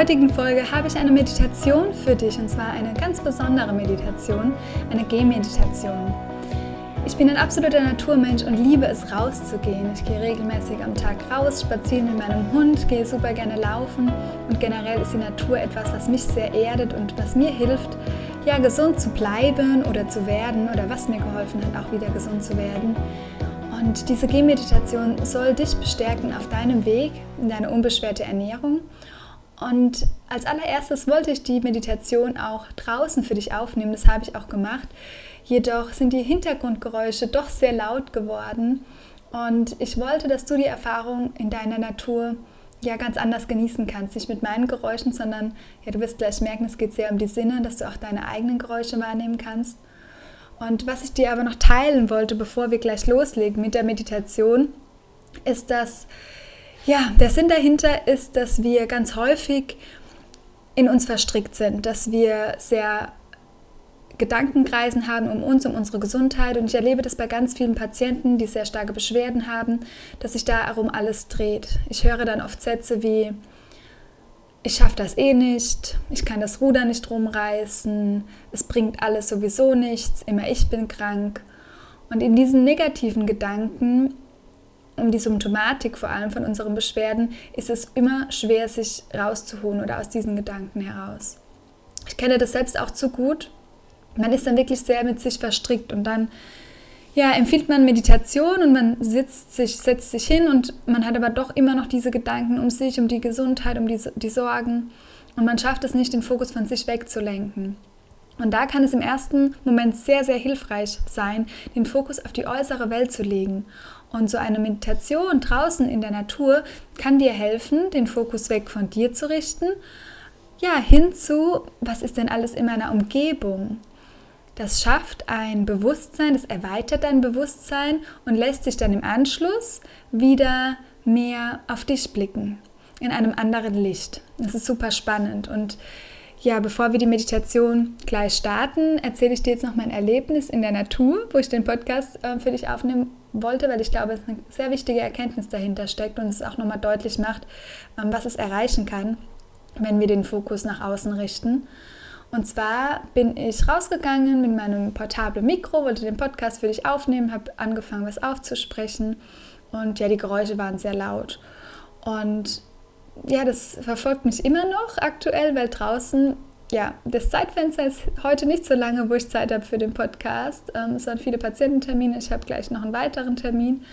Heutigen Folge habe ich eine Meditation für dich und zwar eine ganz besondere Meditation, eine Gehmeditation. Ich bin ein absoluter Naturmensch und liebe es rauszugehen. Ich gehe regelmäßig am Tag raus, spazieren mit meinem Hund, gehe super gerne laufen und generell ist die Natur etwas, was mich sehr erdet und was mir hilft, ja gesund zu bleiben oder zu werden oder was mir geholfen hat, auch wieder gesund zu werden. Und diese Gehmeditation soll dich bestärken auf deinem Weg in deine unbeschwerte Ernährung und als allererstes wollte ich die Meditation auch draußen für dich aufnehmen. Das habe ich auch gemacht. Jedoch sind die Hintergrundgeräusche doch sehr laut geworden. Und ich wollte, dass du die Erfahrung in deiner Natur ja ganz anders genießen kannst. Nicht mit meinen Geräuschen, sondern ja, du wirst gleich merken, es geht sehr um die Sinne, dass du auch deine eigenen Geräusche wahrnehmen kannst. Und was ich dir aber noch teilen wollte, bevor wir gleich loslegen mit der Meditation, ist, dass ja, der Sinn dahinter ist, dass wir ganz häufig in uns verstrickt sind, dass wir sehr Gedankenkreisen haben um uns, um unsere Gesundheit. Und ich erlebe das bei ganz vielen Patienten, die sehr starke Beschwerden haben, dass sich darum alles dreht. Ich höre dann oft Sätze wie, ich schaffe das eh nicht, ich kann das Ruder nicht rumreißen, es bringt alles sowieso nichts, immer ich bin krank. Und in diesen negativen Gedanken um die Symptomatik vor allem von unseren Beschwerden, ist es immer schwer, sich rauszuholen oder aus diesen Gedanken heraus. Ich kenne das selbst auch zu gut. Man ist dann wirklich sehr mit sich verstrickt und dann ja, empfiehlt man Meditation und man sitzt sich, setzt sich hin und man hat aber doch immer noch diese Gedanken um sich, um die Gesundheit, um die, die Sorgen und man schafft es nicht, den Fokus von sich wegzulenken. Und da kann es im ersten Moment sehr, sehr hilfreich sein, den Fokus auf die äußere Welt zu legen und so eine Meditation draußen in der Natur kann dir helfen, den Fokus weg von dir zu richten, ja, hin zu, was ist denn alles in meiner Umgebung? Das schafft ein Bewusstsein, das erweitert dein Bewusstsein und lässt dich dann im Anschluss wieder mehr auf dich blicken, in einem anderen Licht. Das ist super spannend und ja, bevor wir die Meditation gleich starten, erzähle ich dir jetzt noch mein Erlebnis in der Natur, wo ich den Podcast äh, für dich aufnehmen wollte, weil ich glaube, es eine sehr wichtige Erkenntnis dahinter steckt und es auch nochmal deutlich macht, ähm, was es erreichen kann, wenn wir den Fokus nach außen richten. Und zwar bin ich rausgegangen mit meinem portablen Mikro, wollte den Podcast für dich aufnehmen, habe angefangen, was aufzusprechen und ja, die Geräusche waren sehr laut. Und ja, das verfolgt mich immer noch aktuell, weil draußen, ja, das Zeitfenster ist heute nicht so lange, wo ich Zeit habe für den Podcast. Ähm, es waren viele Patiententermine, ich habe gleich noch einen weiteren Termin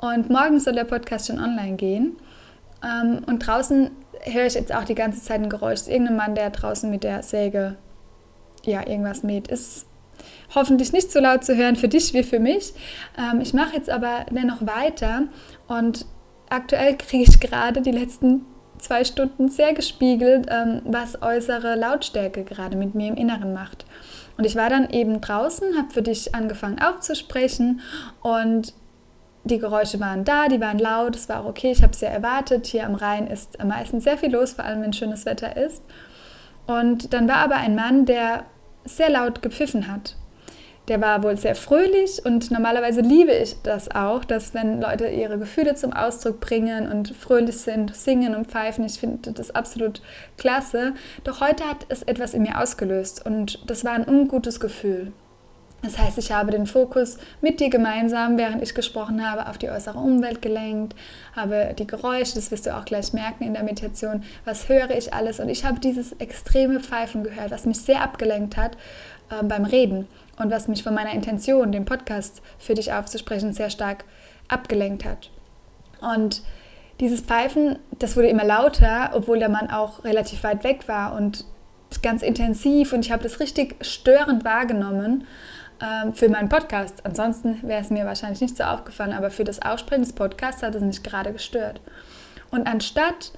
und morgen soll der Podcast schon online gehen. Ähm, und draußen höre ich jetzt auch die ganze Zeit ein Geräusch. Irgendein Mann, der draußen mit der Säge ja, irgendwas mäht, ist hoffentlich nicht so laut zu hören für dich wie für mich. Ähm, ich mache jetzt aber dennoch weiter und aktuell kriege ich gerade die letzten zwei Stunden sehr gespiegelt, ähm, was äußere Lautstärke gerade mit mir im Inneren macht. Und ich war dann eben draußen, habe für dich angefangen aufzusprechen und die Geräusche waren da, die waren laut, es war auch okay, ich habe es ja erwartet. Hier am Rhein ist meistens sehr viel los, vor allem wenn schönes Wetter ist. Und dann war aber ein Mann, der sehr laut gepfiffen hat. Der war wohl sehr fröhlich und normalerweise liebe ich das auch, dass wenn Leute ihre Gefühle zum Ausdruck bringen und fröhlich sind, singen und pfeifen, ich finde das absolut klasse. Doch heute hat es etwas in mir ausgelöst und das war ein ungutes Gefühl. Das heißt, ich habe den Fokus mit dir gemeinsam, während ich gesprochen habe, auf die äußere Umwelt gelenkt, habe die Geräusche, das wirst du auch gleich merken in der Meditation, was höre ich alles. Und ich habe dieses extreme Pfeifen gehört, was mich sehr abgelenkt hat äh, beim Reden und was mich von meiner Intention, den Podcast für dich aufzusprechen, sehr stark abgelenkt hat. Und dieses Pfeifen, das wurde immer lauter, obwohl der Mann auch relativ weit weg war und ganz intensiv und ich habe das richtig störend wahrgenommen ähm, für meinen Podcast. Ansonsten wäre es mir wahrscheinlich nicht so aufgefallen, aber für das Aussprechen des Podcasts hat es mich gerade gestört. Und anstatt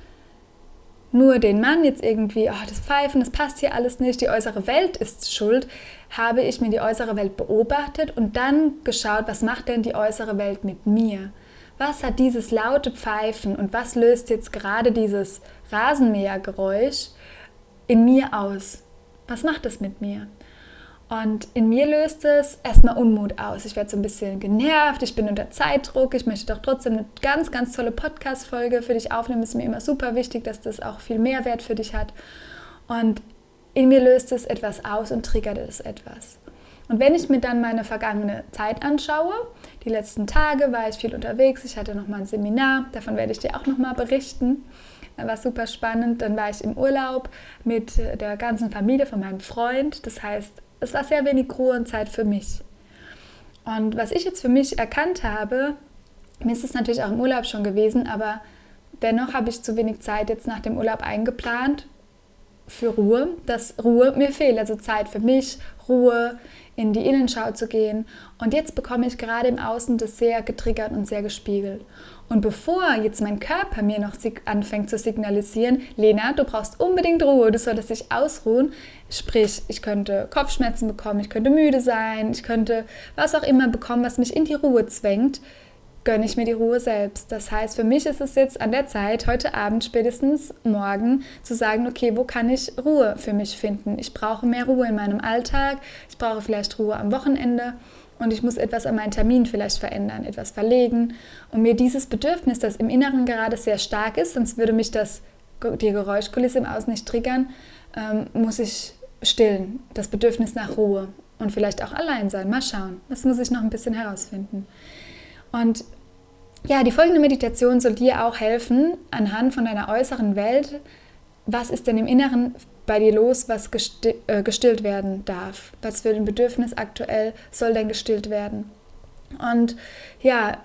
nur den Mann jetzt irgendwie, oh, das Pfeifen, das passt hier alles nicht, die äußere Welt ist schuld, habe ich mir die äußere Welt beobachtet und dann geschaut, was macht denn die äußere Welt mit mir? Was hat dieses laute Pfeifen und was löst jetzt gerade dieses Rasenmähergeräusch in mir aus? Was macht es mit mir? Und in mir löst es erstmal Unmut aus. Ich werde so ein bisschen genervt, ich bin unter Zeitdruck, ich möchte doch trotzdem eine ganz, ganz tolle Podcast-Folge für dich aufnehmen. Es ist mir immer super wichtig, dass das auch viel Mehrwert für dich hat. Und in mir löst es etwas aus und triggert es etwas. Und wenn ich mir dann meine vergangene Zeit anschaue, die letzten Tage war ich viel unterwegs, ich hatte nochmal ein Seminar, davon werde ich dir auch nochmal berichten. Das war super spannend. Dann war ich im Urlaub mit der ganzen Familie von meinem Freund. Das heißt, es war sehr wenig Ruhe und Zeit für mich. Und was ich jetzt für mich erkannt habe, mir ist es natürlich auch im Urlaub schon gewesen, aber dennoch habe ich zu wenig Zeit jetzt nach dem Urlaub eingeplant für Ruhe, dass Ruhe mir fehlt, also Zeit für mich, Ruhe, in die Innenschau zu gehen. Und jetzt bekomme ich gerade im Außen das sehr getriggert und sehr gespiegelt. Und bevor jetzt mein Körper mir noch anfängt zu signalisieren, Lena, du brauchst unbedingt Ruhe, du solltest dich ausruhen, sprich, ich könnte Kopfschmerzen bekommen, ich könnte müde sein, ich könnte was auch immer bekommen, was mich in die Ruhe zwängt, gönne ich mir die Ruhe selbst. Das heißt, für mich ist es jetzt an der Zeit, heute Abend, spätestens morgen, zu sagen, okay, wo kann ich Ruhe für mich finden? Ich brauche mehr Ruhe in meinem Alltag, ich brauche vielleicht Ruhe am Wochenende und ich muss etwas an meinen Termin vielleicht verändern, etwas verlegen und mir dieses Bedürfnis, das im Inneren gerade sehr stark ist, sonst würde mich das die Geräuschkulisse im Außen nicht triggern, ähm, muss ich stillen, das Bedürfnis nach Ruhe und vielleicht auch allein sein. Mal schauen, das muss ich noch ein bisschen herausfinden. Und ja, die folgende Meditation soll dir auch helfen, anhand von deiner äußeren Welt, was ist denn im Inneren bei dir los, was äh, gestillt werden darf? Was für ein Bedürfnis aktuell soll denn gestillt werden? Und ja,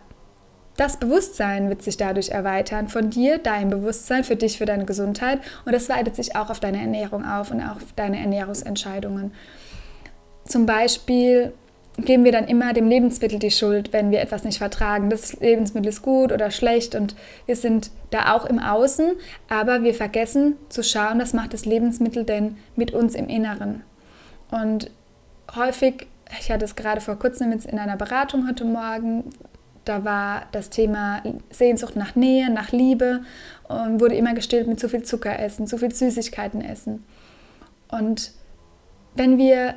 das Bewusstsein wird sich dadurch erweitern von dir, dein Bewusstsein für dich, für deine Gesundheit und das weitet sich auch auf deine Ernährung auf und auch auf deine Ernährungsentscheidungen. Zum Beispiel geben wir dann immer dem Lebensmittel die Schuld, wenn wir etwas nicht vertragen. Das Lebensmittel ist gut oder schlecht und wir sind da auch im Außen, aber wir vergessen zu schauen, was macht das Lebensmittel denn mit uns im Inneren. Und häufig, ich hatte es gerade vor kurzem in einer Beratung heute Morgen, da war das Thema Sehnsucht nach Nähe, nach Liebe und wurde immer gestillt mit zu viel Zucker essen, zu viel Süßigkeiten essen. Und wenn wir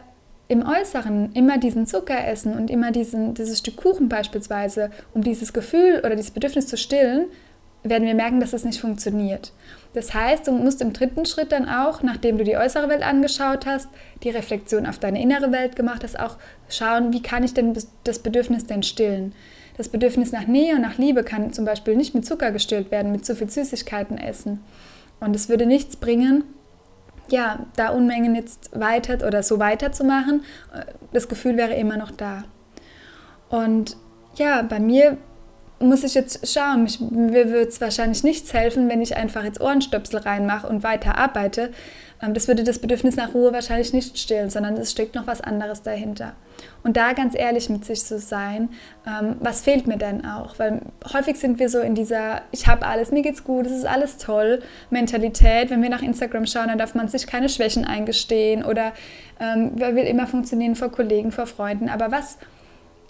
im Äußeren immer diesen Zucker essen und immer diesen, dieses Stück Kuchen beispielsweise, um dieses Gefühl oder dieses Bedürfnis zu stillen, werden wir merken, dass es nicht funktioniert. Das heißt, du musst im dritten Schritt dann auch, nachdem du die äußere Welt angeschaut hast, die Reflexion auf deine innere Welt gemacht hast, auch schauen, wie kann ich denn das Bedürfnis denn stillen. Das Bedürfnis nach Nähe und nach Liebe kann zum Beispiel nicht mit Zucker gestillt werden, mit zu viel Süßigkeiten essen. Und es würde nichts bringen, ja, da Unmengen jetzt weiter oder so weiterzumachen. Das Gefühl wäre immer noch da. Und ja, bei mir muss ich jetzt schauen. Ich, mir wird es wahrscheinlich nichts helfen, wenn ich einfach jetzt Ohrenstöpsel reinmache und weiter arbeite. Ähm, das würde das Bedürfnis nach Ruhe wahrscheinlich nicht stillen, sondern es steckt noch was anderes dahinter. Und da ganz ehrlich mit sich zu sein, ähm, was fehlt mir denn auch? Weil häufig sind wir so in dieser Ich habe alles, mir geht's gut, es ist alles toll Mentalität. Wenn wir nach Instagram schauen, dann darf man sich keine Schwächen eingestehen oder ähm, will immer funktionieren vor Kollegen, vor Freunden. Aber was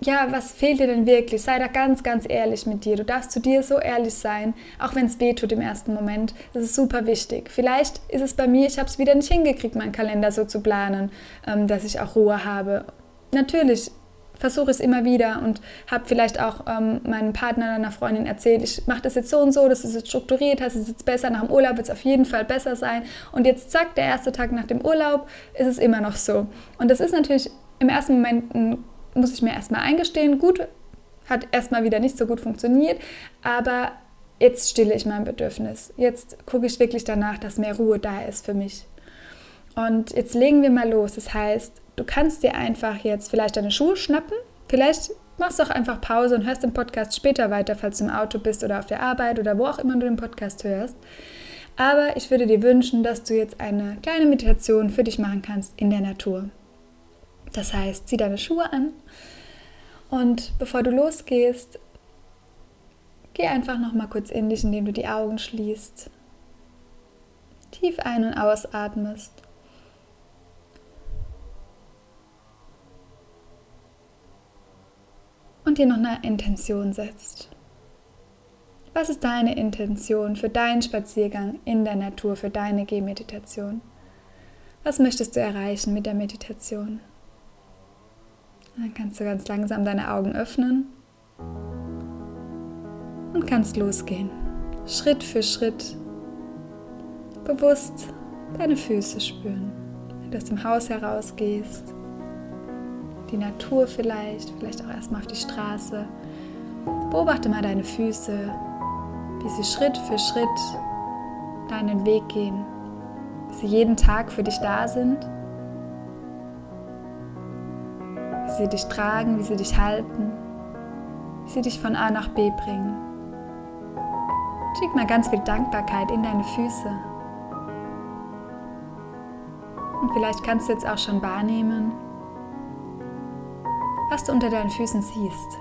ja, was fehlt dir denn wirklich? Sei da ganz, ganz ehrlich mit dir. Du darfst zu dir so ehrlich sein, auch wenn es weh tut im ersten Moment. Das ist super wichtig. Vielleicht ist es bei mir, ich habe es wieder nicht hingekriegt, meinen Kalender so zu planen, ähm, dass ich auch Ruhe habe. Natürlich versuche es immer wieder und habe vielleicht auch ähm, meinem Partner oder einer Freundin erzählt, ich mache das jetzt so und so, das ist jetzt strukturiert, das ist jetzt besser, nach dem Urlaub wird es auf jeden Fall besser sein. Und jetzt zack, der erste Tag nach dem Urlaub ist es immer noch so. Und das ist natürlich im ersten Moment ein muss ich mir erstmal eingestehen, gut, hat erstmal wieder nicht so gut funktioniert, aber jetzt stille ich mein Bedürfnis. Jetzt gucke ich wirklich danach, dass mehr Ruhe da ist für mich. Und jetzt legen wir mal los. Das heißt, du kannst dir einfach jetzt vielleicht deine Schuhe schnappen. Vielleicht machst du auch einfach Pause und hörst den Podcast später weiter, falls du im Auto bist oder auf der Arbeit oder wo auch immer du den Podcast hörst. Aber ich würde dir wünschen, dass du jetzt eine kleine Meditation für dich machen kannst in der Natur. Das heißt, zieh deine Schuhe an und bevor du losgehst, geh einfach noch mal kurz in dich, indem du die Augen schließt. tief ein- und ausatmest. Und dir noch eine Intention setzt. Was ist deine Intention für deinen Spaziergang in der Natur, für deine Gehmeditation? Was möchtest du erreichen mit der Meditation? Dann kannst du ganz langsam deine Augen öffnen und kannst losgehen. Schritt für Schritt bewusst deine Füße spüren. Wenn du aus dem Haus herausgehst, die Natur vielleicht, vielleicht auch erstmal auf die Straße. Beobachte mal deine Füße, wie sie Schritt für Schritt deinen Weg gehen, wie sie jeden Tag für dich da sind, wie sie dich tragen, wie sie dich halten, wie sie dich von A nach B bringen. Schick mal ganz viel Dankbarkeit in deine Füße. Und vielleicht kannst du jetzt auch schon wahrnehmen, was du unter deinen Füßen siehst.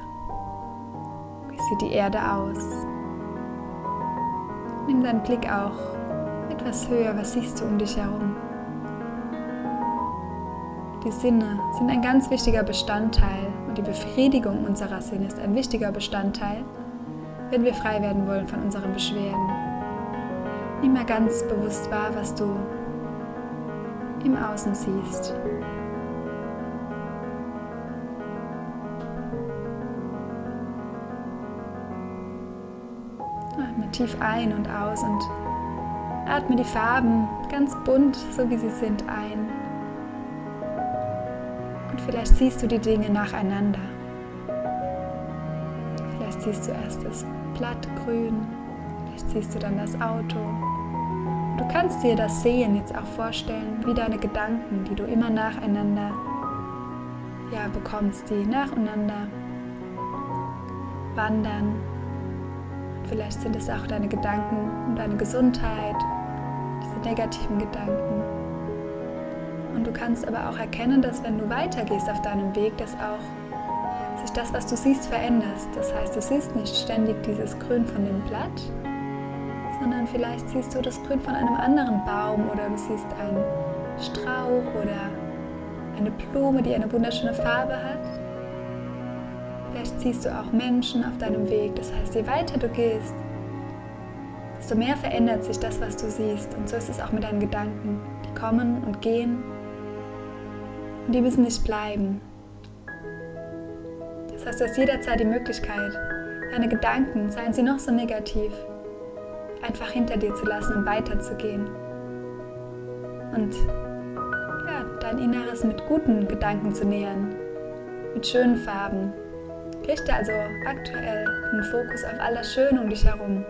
Wie sieht die Erde aus? Nimm deinen Blick auch etwas höher. Was siehst du um dich herum? Die Sinne sind ein ganz wichtiger Bestandteil und die Befriedigung unserer Sinne ist ein wichtiger Bestandteil, wenn wir frei werden wollen von unseren Beschwerden. Nimm mal ganz bewusst wahr, was du im Außen siehst. Atme tief ein und aus und atme die Farben ganz bunt, so wie sie sind, ein. Vielleicht siehst du die Dinge nacheinander. Vielleicht siehst du erst das Blatt grün, vielleicht siehst du dann das Auto. Du kannst dir das Sehen jetzt auch vorstellen, wie deine Gedanken, die du immer nacheinander ja, bekommst, die nacheinander wandern Vielleicht sind es auch deine Gedanken um deine Gesundheit, diese negativen Gedanken. Kannst aber auch erkennen, dass wenn du weitergehst auf deinem Weg, dass auch sich das, was du siehst, verändert. Das heißt, du siehst nicht ständig dieses Grün von dem Blatt, sondern vielleicht siehst du das Grün von einem anderen Baum oder du siehst einen Strauch oder eine Blume, die eine wunderschöne Farbe hat. Vielleicht siehst du auch Menschen auf deinem Weg. Das heißt, je weiter du gehst, desto mehr verändert sich das, was du siehst. Und so ist es auch mit deinen Gedanken. Die kommen und gehen und die müssen nicht bleiben. Das heißt, du hast jederzeit die Möglichkeit, deine Gedanken, seien sie noch so negativ, einfach hinter dir zu lassen und weiterzugehen. Und ja, dein Inneres mit guten Gedanken zu nähern, mit schönen Farben, Richte also aktuell den Fokus auf alles Schöne um dich herum.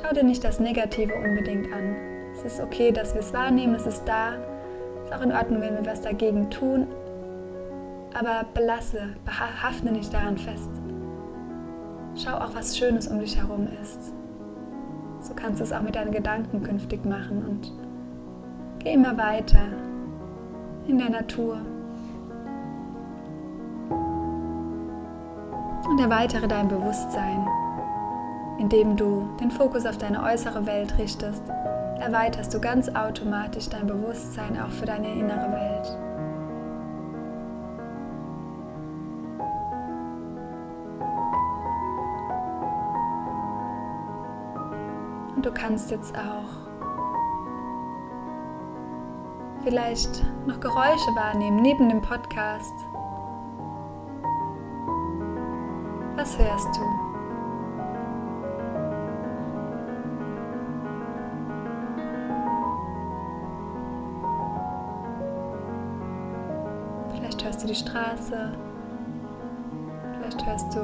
Schau dir nicht das Negative unbedingt an. Es ist okay, dass wir es wahrnehmen, es ist da. Ist auch in Ordnung, wenn wir was dagegen tun. Aber belasse, behafte nicht daran fest. Schau auch, was Schönes um dich herum ist. So kannst du es auch mit deinen Gedanken künftig machen und geh immer weiter in der Natur. und erweitere dein Bewusstsein. Indem du den Fokus auf deine äußere Welt richtest, erweiterst du ganz automatisch dein Bewusstsein auch für deine innere Welt. Und du kannst jetzt auch vielleicht noch Geräusche wahrnehmen neben dem Podcast Was hörst du? Hörst du die Straße, vielleicht hörst du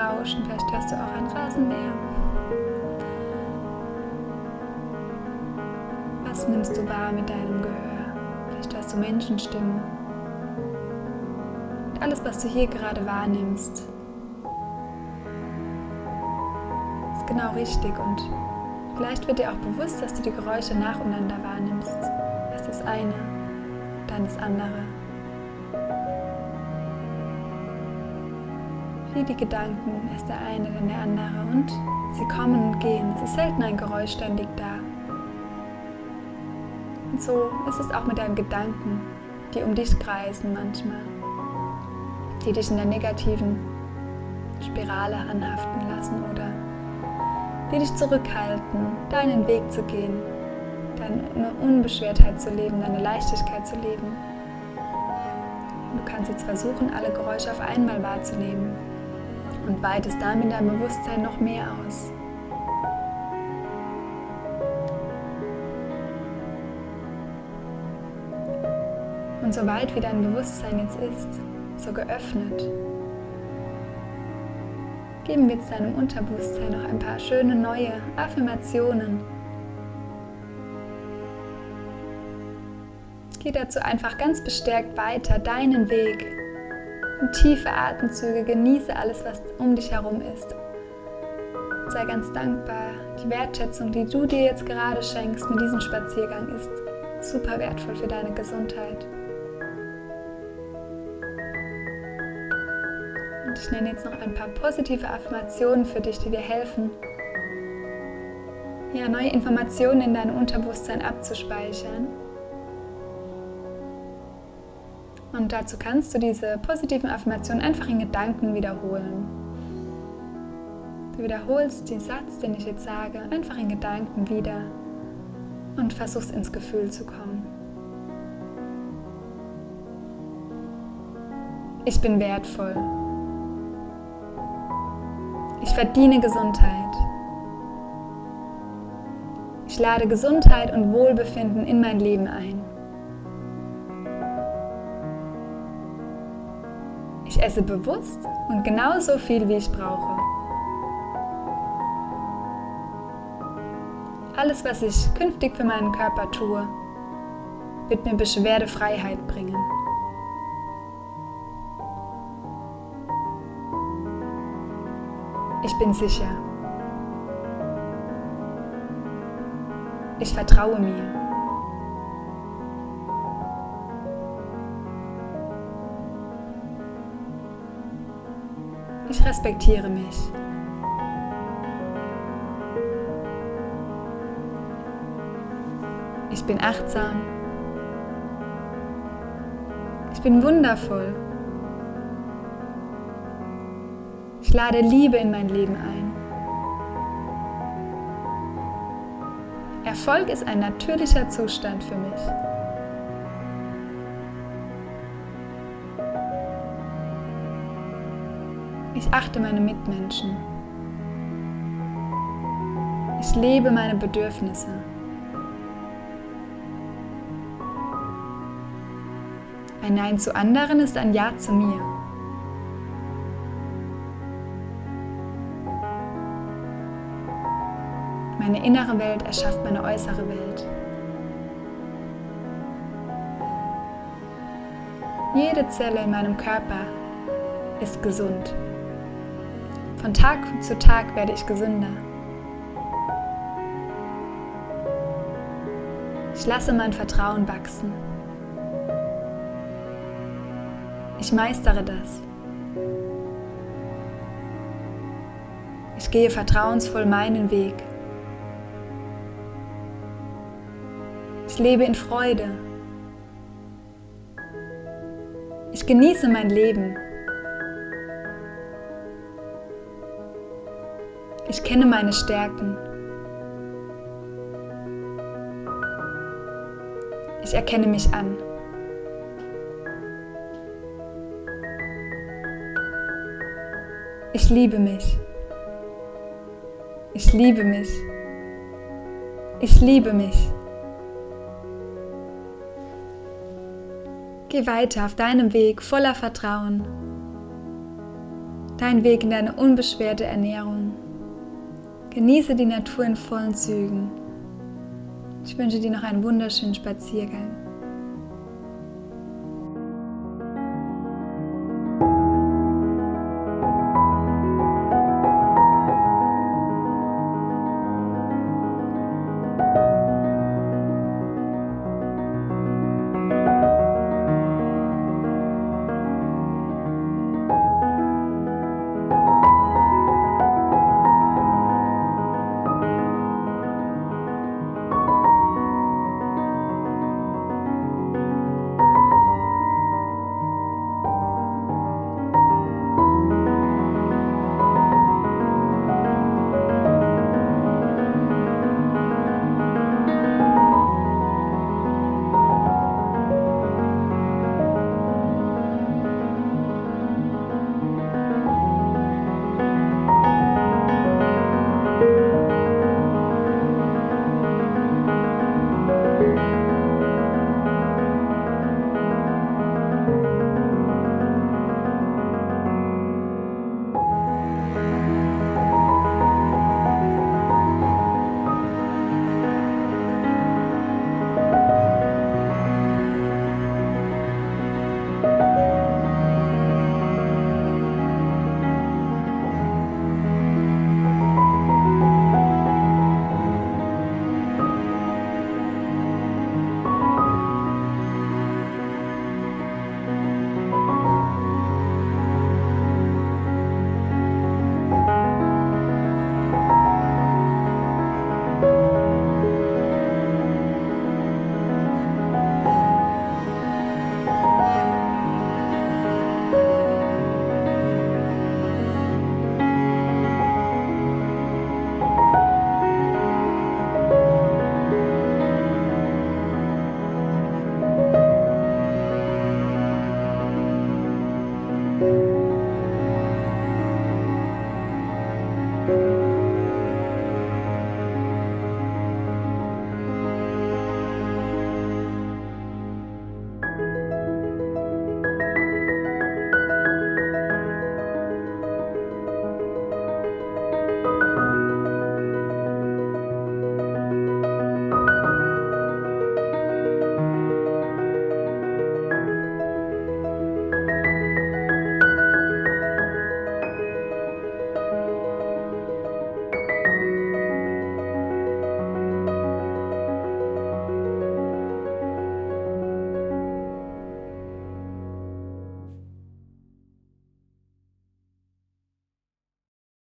Rauschen, vielleicht hörst du auch ein Rasenmäher. Was nimmst du wahr mit deinem Gehör? Vielleicht hörst du Menschenstimmen. Und alles, was du hier gerade wahrnimmst, genau richtig und vielleicht wird dir auch bewusst, dass du die Geräusche nacheinander wahrnimmst. Erst das eine, dann das andere. Wie die Gedanken, erst der eine, dann der andere und sie kommen und gehen. Es ist selten ein Geräusch ständig da. Und so ist es auch mit deinen Gedanken, die um dich kreisen manchmal, die dich in der negativen Spirale anhaften lassen oder die dich zurückhalten, deinen Weg zu gehen, deine Unbeschwertheit zu leben, deine Leichtigkeit zu leben. Du kannst jetzt versuchen, alle Geräusche auf einmal wahrzunehmen und weitest damit dein Bewusstsein noch mehr aus. Und so weit wie dein Bewusstsein jetzt ist, so geöffnet, geben wir jetzt deinem Unterbewusstsein noch ein paar schöne neue Affirmationen. Geh dazu einfach ganz bestärkt weiter, deinen Weg. Und tiefe Atemzüge, genieße alles, was um dich herum ist. Sei ganz dankbar. Die Wertschätzung, die du dir jetzt gerade schenkst mit diesem Spaziergang, ist super wertvoll für deine Gesundheit. Und ich nenne jetzt noch ein paar positive Affirmationen für dich, die dir helfen, ja, neue Informationen in deinem Unterbewusstsein abzuspeichern. Und dazu kannst du diese positiven Affirmationen einfach in Gedanken wiederholen. Du wiederholst den Satz, den ich jetzt sage, einfach in Gedanken wieder und versuchst ins Gefühl zu kommen. Ich bin wertvoll. Ich verdiene Gesundheit. Ich lade Gesundheit und Wohlbefinden in mein Leben ein. Ich esse bewusst und genauso viel, wie ich brauche. Alles, was ich künftig für meinen Körper tue, wird mir Beschwerdefreiheit bringen. Ich bin sicher. Ich vertraue mir. Respektiere mich. Ich bin achtsam. Ich bin wundervoll. Ich lade Liebe in mein Leben ein. Erfolg ist ein natürlicher Zustand für mich. Ich achte meine Mitmenschen. Ich lebe meine Bedürfnisse. Ein Nein zu anderen ist ein Ja zu mir. Meine innere Welt erschafft meine äußere Welt. Jede Zelle in meinem Körper ist gesund. Von Tag zu Tag werde ich gesünder. Ich lasse mein Vertrauen wachsen. Ich meistere das. Ich gehe vertrauensvoll meinen Weg. Ich lebe in Freude. Ich genieße mein Leben. Ich kenne meine Stärken. Ich erkenne mich an. Ich liebe mich. Ich liebe mich. Ich liebe mich. Geh weiter auf deinem Weg voller Vertrauen. Dein Weg in deine unbeschwerte Ernährung. Genieße die Natur in vollen Zügen. Ich wünsche dir noch einen wunderschönen Spaziergang.